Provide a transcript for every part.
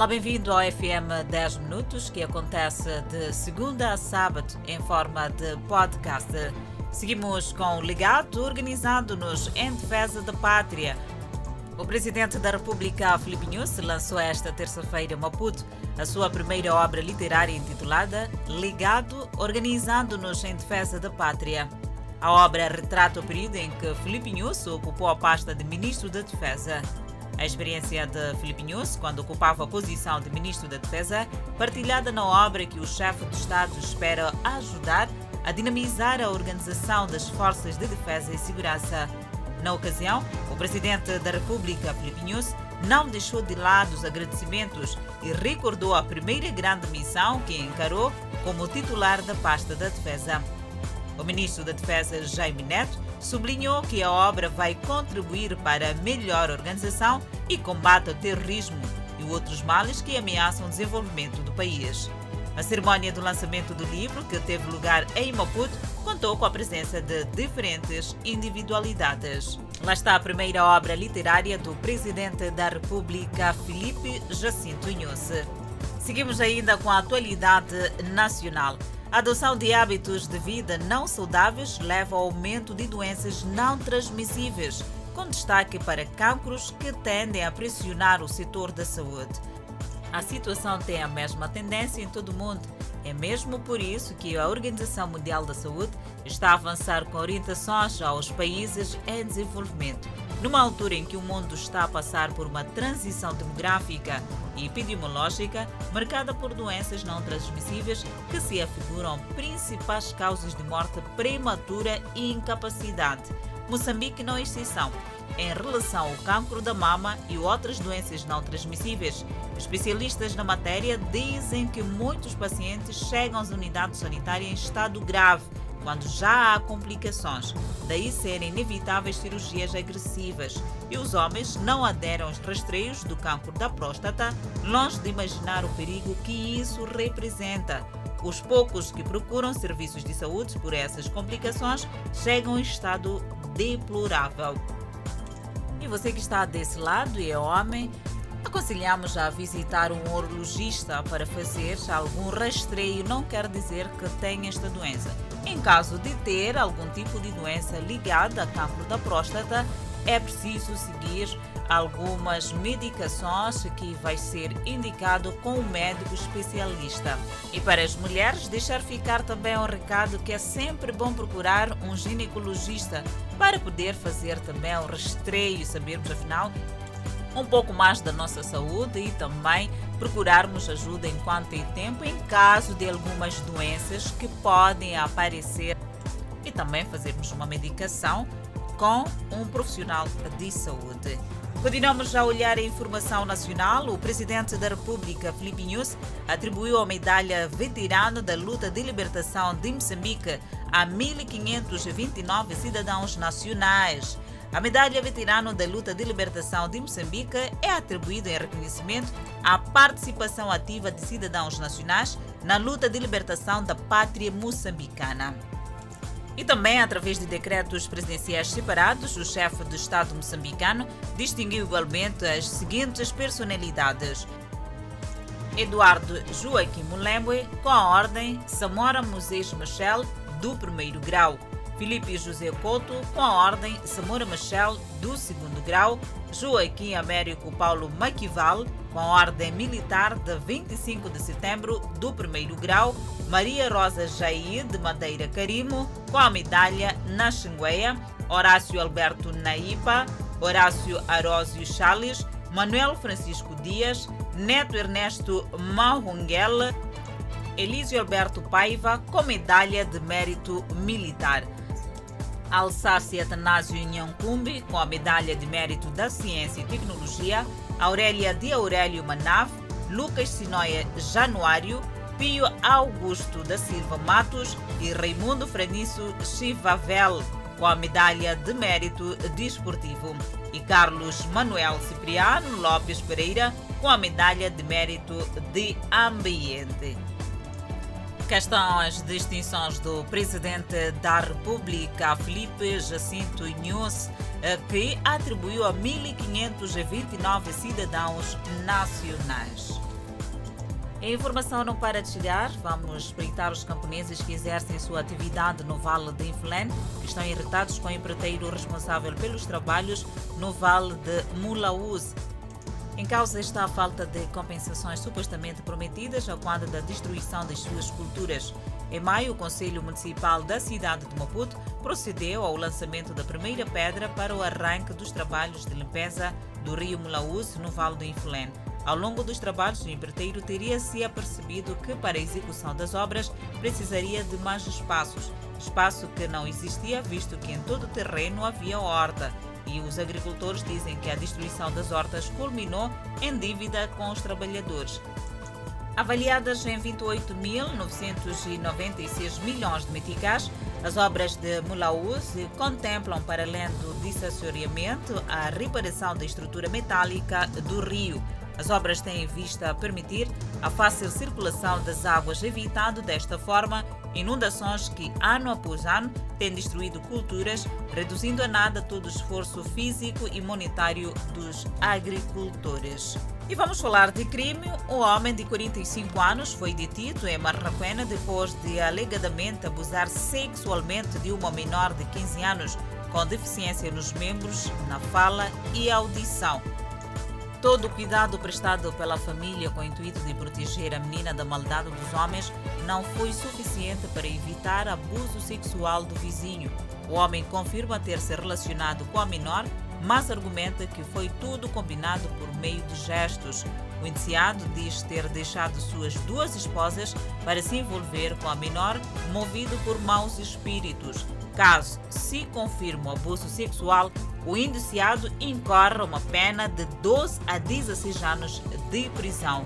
Olá, bem-vindo ao FM 10 Minutos, que acontece de segunda a sábado em forma de podcast. Seguimos com o legado organizado-nos em defesa da pátria. O presidente da República, Filipe Nunes, lançou esta terça-feira em Maputo a sua primeira obra literária intitulada Legado Organizando-nos em Defesa da Pátria. A obra retrata o período em que Filipe Nunes ocupou a pasta de Ministro da Defesa. A experiência de Filipe Nunes, quando ocupava a posição de Ministro da Defesa, partilhada na obra que o chefe de Estado espera ajudar a dinamizar a organização das forças de defesa e segurança. Na ocasião, o Presidente da República, Filipe Nunes, não deixou de lado os agradecimentos e recordou a primeira grande missão que encarou como titular da pasta da Defesa. O ministro da Defesa, Jaime Neto, sublinhou que a obra vai contribuir para a melhor organização e combate ao terrorismo e outros males que ameaçam o desenvolvimento do país. A cerimônia do lançamento do livro, que teve lugar em Maputo, contou com a presença de diferentes individualidades. Lá está a primeira obra literária do presidente da República, Felipe Jacinto Inhosse. Seguimos ainda com a atualidade nacional. A adoção de hábitos de vida não saudáveis leva ao aumento de doenças não transmissíveis, com destaque para cancros que tendem a pressionar o setor da saúde. A situação tem a mesma tendência em todo o mundo. É mesmo por isso que a Organização Mundial da Saúde está a avançar com orientações aos países em desenvolvimento, numa altura em que o mundo está a passar por uma transição demográfica e epidemiológica marcada por doenças não transmissíveis que se afiguram principais causas de morte prematura e incapacidade. Moçambique não é exceção em relação ao cancro da mama e outras doenças não transmissíveis. Especialistas na matéria dizem que muitos pacientes chegam às unidades sanitárias em estado grave quando já há complicações, daí serem inevitáveis cirurgias agressivas. E os homens não aderem aos rastreios do cancro da próstata, longe de imaginar o perigo que isso representa. Os poucos que procuram serviços de saúde por essas complicações chegam em estado deplorável. E você que está desse lado e é homem, Aconselhamos a visitar um urologista para fazer algum rastreio, não quer dizer que tenha esta doença. Em caso de ter algum tipo de doença ligada a cancro da próstata, é preciso seguir algumas medicações que vai ser indicado com o médico especialista. E para as mulheres, deixar ficar também um recado que é sempre bom procurar um ginecologista para poder fazer também o um rastreio e sabermos afinal um pouco mais da nossa saúde e também procurarmos ajuda enquanto tem tempo em caso de algumas doenças que podem aparecer e também fazermos uma medicação com um profissional de saúde. Continuamos a olhar a informação nacional. O presidente da República, Filipe Nunes, atribuiu a medalha veterano da luta de libertação de Moçambique a 1.529 cidadãos nacionais. A medalha veterano da luta de libertação de Moçambique é atribuída em reconhecimento à participação ativa de cidadãos nacionais na luta de libertação da pátria moçambicana. E também, através de decretos presidenciais separados, o chefe do Estado moçambicano distinguiu igualmente as seguintes personalidades. Eduardo Joaquim Mulembwe, com a ordem Samora Moisés Michel, do primeiro grau. Felipe José Couto, com a ordem Samora Machel, do segundo grau, Joaquim Américo Paulo Maquival, com a ordem militar de 25 de setembro, do primeiro grau, Maria Rosa Jair, de Madeira Carimo, com a medalha na Xingueia, Horácio Alberto Naipa, Horácio Arósio Chales, Manuel Francisco Dias, Neto Ernesto Mahunguel, Elísio Alberto Paiva, com medalha de mérito militar. Alsácia Atanásio Cumbi com a Medalha de Mérito da Ciência e Tecnologia, Aurélia de Aurélio Manav, Lucas Sinoia Januário, Pio Augusto da Silva Matos e Raimundo Franiço Chivavel, com a Medalha de Mérito Desportivo, e Carlos Manuel Cipriano Lopes Pereira, com a Medalha de Mérito de Ambiente. Cá estão as distinções do presidente da República, Felipe Jacinto Inhosse, eh, que atribuiu a 1.529 cidadãos nacionais. A informação não para de chegar. Vamos espreitar os camponeses que exercem sua atividade no Vale de Inflén, que estão irritados com o empreiteiro responsável pelos trabalhos no Vale de Mulaúz. Em causa está a falta de compensações supostamente prometidas a quando da destruição das suas culturas. Em maio, o Conselho Municipal da cidade de Maputo procedeu ao lançamento da primeira pedra para o arranque dos trabalhos de limpeza do rio Mulaúz, no Vale do Infulén. Ao longo dos trabalhos, o empreiteiro teria se apercebido que, para a execução das obras, precisaria de mais espaços, espaço que não existia, visto que em todo o terreno havia horta e os agricultores dizem que a destruição das hortas culminou em dívida com os trabalhadores. Avaliadas em 28.996 milhões de meticais, as obras de Mulaúz contemplam, para além do desassoriamento, a reparação da estrutura metálica do rio. As obras têm vista a permitir a fácil circulação das águas, evitando desta forma inundações que, ano após ano, têm destruído culturas, reduzindo a nada todo o esforço físico e monetário dos agricultores. E vamos falar de crime. Um homem de 45 anos foi detido em Marraquena depois de alegadamente abusar sexualmente de uma menor de 15 anos com deficiência nos membros, na fala e audição. Todo o cuidado prestado pela família com o intuito de proteger a menina da maldade dos homens não foi suficiente para evitar abuso sexual do vizinho. O homem confirma ter se relacionado com a menor, mas argumenta que foi tudo combinado por meio de gestos. O indiciado diz ter deixado suas duas esposas para se envolver com a menor, movido por maus espíritos. Caso se confirme o abuso sexual, o indiciado incorre uma pena de 12 a 16 anos de prisão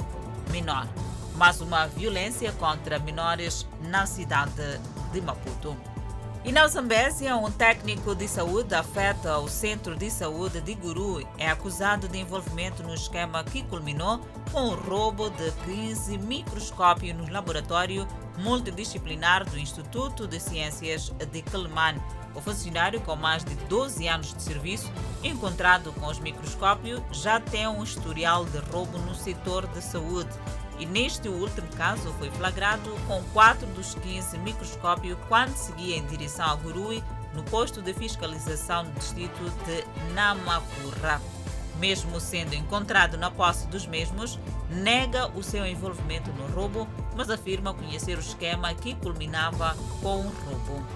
menor, mas uma violência contra menores na cidade de Maputo. E na Zambésia, um técnico de saúde afeta o centro de saúde de Guru é acusado de envolvimento no esquema que culminou com o roubo de 15 microscópios no laboratório multidisciplinar do Instituto de Ciências de Quelimane. O funcionário, com mais de 12 anos de serviço, encontrado com os microscópios, já tem um historial de roubo no setor de saúde e neste último caso foi flagrado com 4 dos 15 microscópios quando seguia em direção a Gurui, no posto de fiscalização do distrito de Namakura. Mesmo sendo encontrado na posse dos mesmos, nega o seu envolvimento no roubo, mas afirma conhecer o esquema que culminava com o roubo.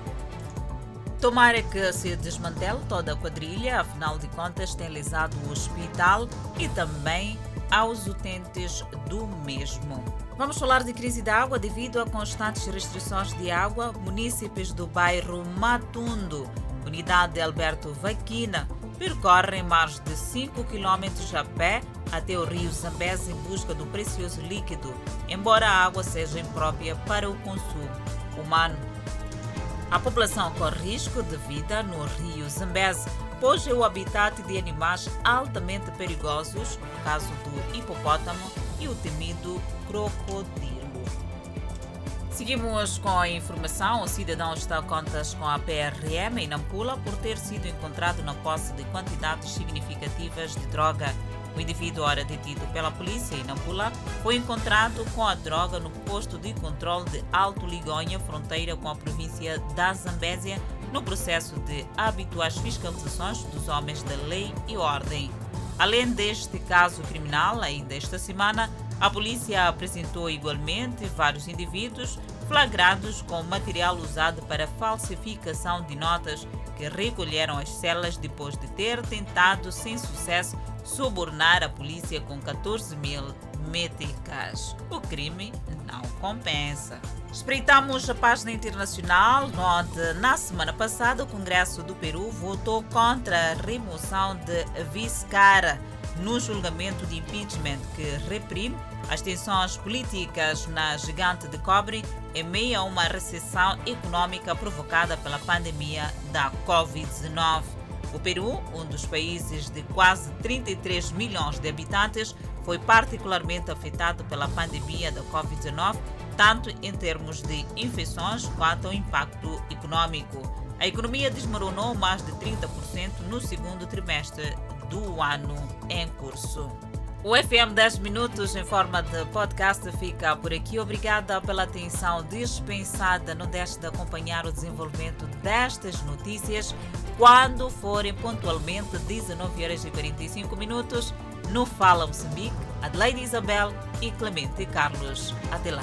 Tomara que se desmantele toda a quadrilha, afinal de contas tem lesado o hospital e também aos utentes do mesmo. Vamos falar de crise de água devido a constantes restrições de água. Munícipes do bairro Matundo, unidade de Alberto Vaquina, percorrem mais de 5 km a pé até o rio Zambeze em busca do precioso líquido, embora a água seja imprópria para o consumo humano. A população corre risco de vida no rio Zambeze pois é o habitat de animais altamente perigosos, no caso do hipopótamo e o temido crocodilo. Seguimos com a informação. O cidadão está a contas com a PRM em Nampula por ter sido encontrado na posse de quantidades significativas de droga. O indivíduo, ora detido pela polícia em Nampula, foi encontrado com a droga no posto de controle de Alto Ligonha, fronteira com a província da Zambésia, no processo de habituais fiscalizações dos homens da lei e ordem. Além deste caso criminal, ainda esta semana, a polícia apresentou igualmente vários indivíduos flagrados com material usado para falsificação de notas que recolheram as celas depois de ter tentado, sem sucesso, subornar a polícia com 14 mil meticais. O crime não compensa. Espreitamos a página internacional, onde na semana passada o Congresso do Peru votou contra a remoção de Vizcarra no julgamento de impeachment que reprime as tensões políticas na gigante de cobre em meio a uma recessão econômica provocada pela pandemia da Covid-19. O Peru, um dos países de quase 33 milhões de habitantes, foi particularmente afetado pela pandemia da Covid-19 tanto em termos de infecções quanto ao impacto econômico. A economia desmoronou mais de 30% no segundo trimestre do ano em curso. O FM 10 Minutos em forma de podcast fica por aqui. Obrigada pela atenção dispensada. Não deixe de acompanhar o desenvolvimento destas notícias quando forem pontualmente 19 horas e 45 minutos no Fala Moçambique, Adelaide Isabel e Clemente Carlos. Até lá.